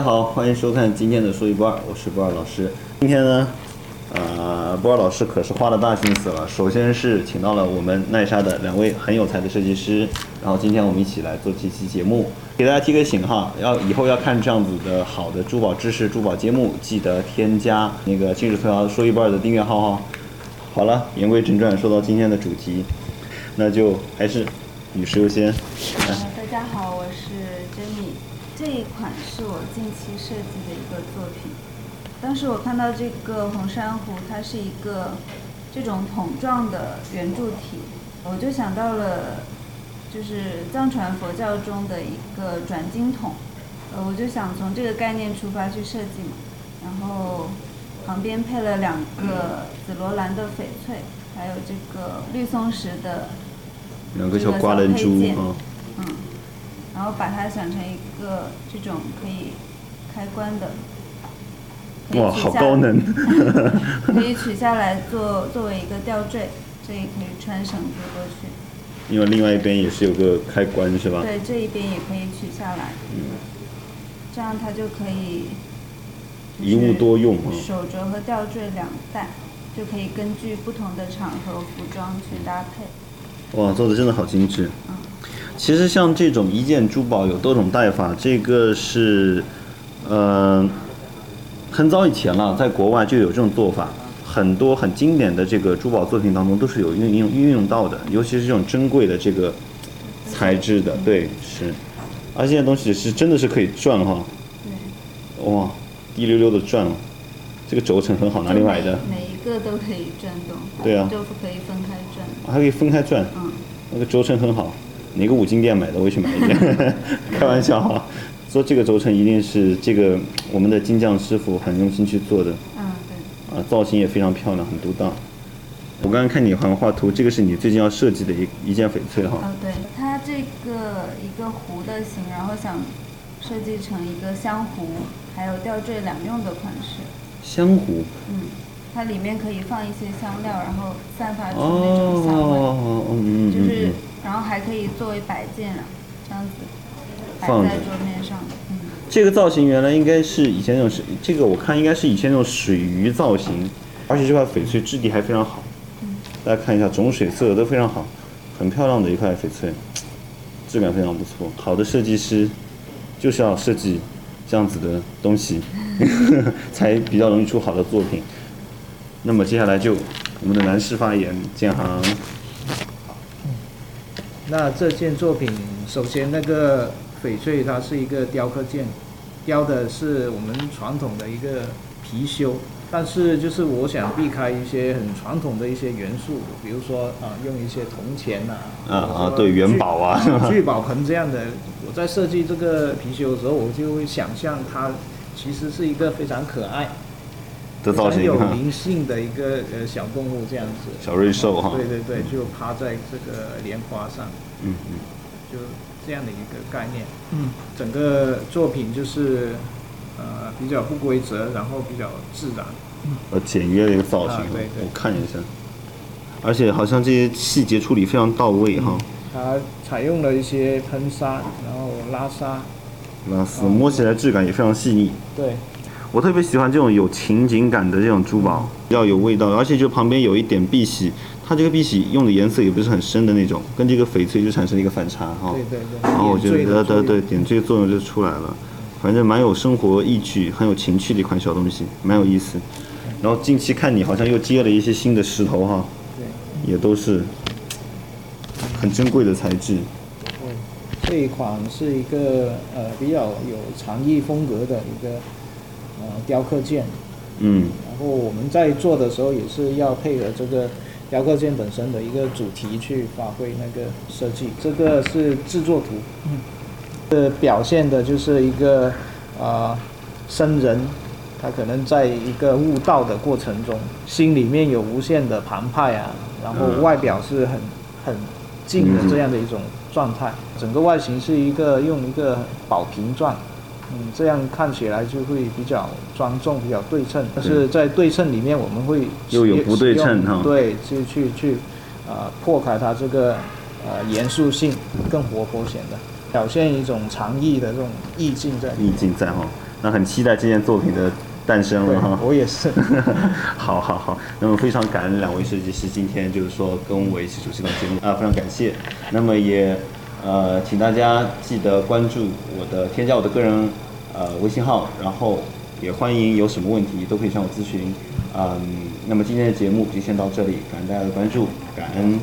大家好，欢迎收看今天的说一不二，我是不二老师。今天呢，呃，不二老师可是花了大心思了。首先是请到了我们奈莎的两位很有才的设计师，然后今天我们一起来做这期节目，给大家提个醒哈，要以后要看这样子的好的珠宝知识、珠宝节目，记得添加那个今日头条说一不二的订阅号哈。好了，言归正传，说到今天的主题，那就还是女士优先。呃，大家好，我是 Jenny。这一款是我近期设计的一个作品。当时我看到这个红珊瑚，它是一个这种桶状的圆柱体，我就想到了，就是藏传佛教中的一个转经筒。呃，我就想从这个概念出发去设计嘛，然后旁边配了两个紫罗兰的翡翠，还有这个绿松石的两个小刮人珠啊，嗯，然后把它想成一个这种可以开关的，哇，好高能！可以取下来做作为一个吊坠，这也可以穿绳子过去。因为另外一边也是有个开关是吧？对，这一边也可以取下来，嗯这样它就可以一物多用啊。手镯和吊坠两戴，就可以根据不同的场合服装去搭配。哇，做的真的好精致。嗯其实像这种一件珠宝有多种戴法，这个是，呃，很早以前了，在国外就有这种做法，很多很经典的这个珠宝作品当中都是有运用运用到的，尤其是这种珍贵的这个材质的，对，是，而且这些东西是真的是可以转哈，对，哇，滴溜溜的转，这个轴承很好，哪里买的？每每一个都可以转动，对啊。都可以分开转。还可以分开转，嗯，那个轴承很好，哪个五金店买的我也去买一件，开玩笑哈。做这个轴承一定是这个我们的金匠师傅很用心去做的，嗯，对。啊，造型也非常漂亮，很独到。我刚刚看你好像画图，这个是你最近要设计的一一件翡翠哈。哦，对，它这个一个壶的形，然后想设计成一个香壶，还有吊坠两用的款式。香壶。嗯，它里面可以放一些香料，然后散发出那种香味，哦，嗯嗯就是嗯，然后还可以作为摆件啊，这样子摆放在桌面上。嗯，这个造型原来应该是以前那种是这个我看应该是以前那种水鱼造型，而且这块翡翠质地还非常好。大家看一下种水色都非常好，很漂亮的一块翡翠，质感非常不错。好的设计师就是要设计这样子的东西，才比较容易出好的作品。那么接下来就我们的男士发言，建行。那这件作品，首先那个翡翠它是一个雕刻件，雕的是我们传统的一个貔貅，但是就是我想避开一些很传统的一些元素，比如说啊用一些铜钱呐、啊啊对元宝啊聚宝盆这样的。我在设计这个貔貅的时候，我就会想象它其实是一个非常可爱、的造型，很有灵性的一个呃小动物这样子。小瑞兽哈对对对，就趴在这个莲花上。嗯嗯，就这样的一个概念。嗯，整个作品就是呃比较不规则，然后比较自然。呃，简约的一个造型，啊对对我看一下，而且好像这些细节处理非常到位哈。它采用了一些喷砂，然后拉砂。拉丝摸起来质感也非常细腻，对，我特别喜欢这种有情景感的这种珠宝，比较有味道，而且就旁边有一点碧玺，它这个碧玺用的颜色也不是很深的那种，跟这个翡翠就产生了一个反差哈。对对对。然后我觉得点缀的作用对对点缀作用就出来了，反正蛮有生活意趣、很有情趣的一款小东西，蛮有意思。然后近期看你好像又接了一些新的石头哈，对也都是很珍贵的材质。对，这一款是一个呃比较有禅意风格的一个呃雕刻件。嗯，然后我们在做的时候也是要配合这个雕刻件本身的一个主题去发挥那个设计。这个是制作图，嗯，这表现的就是一个啊、僧人，他可能在一个悟道的过程中，心里面有无限的澎湃啊，然后嗯外表是很很静的这样的一种状态。整个外形是一个用一个宝瓶状。嗯，这样看起来就会比较庄重，比较对称。但是在对称里面，我们会又有不对称哈对，去去去，啊、破开它这个呃严肃性，更活泼显得，表现一种禅意的这种意境在。意境在哈。那很期待这件作品的诞生了哈。我也是。好好好，那么非常感恩两位设计师今天就是说跟我一起主持这档节目啊，非常感谢。那么也呃，请大家记得关注我的添加我的个人呃微信号，然后也欢迎有什么问题都可以向我咨询。嗯，那么今天的节目就先到这里，感谢大家的关注，感恩。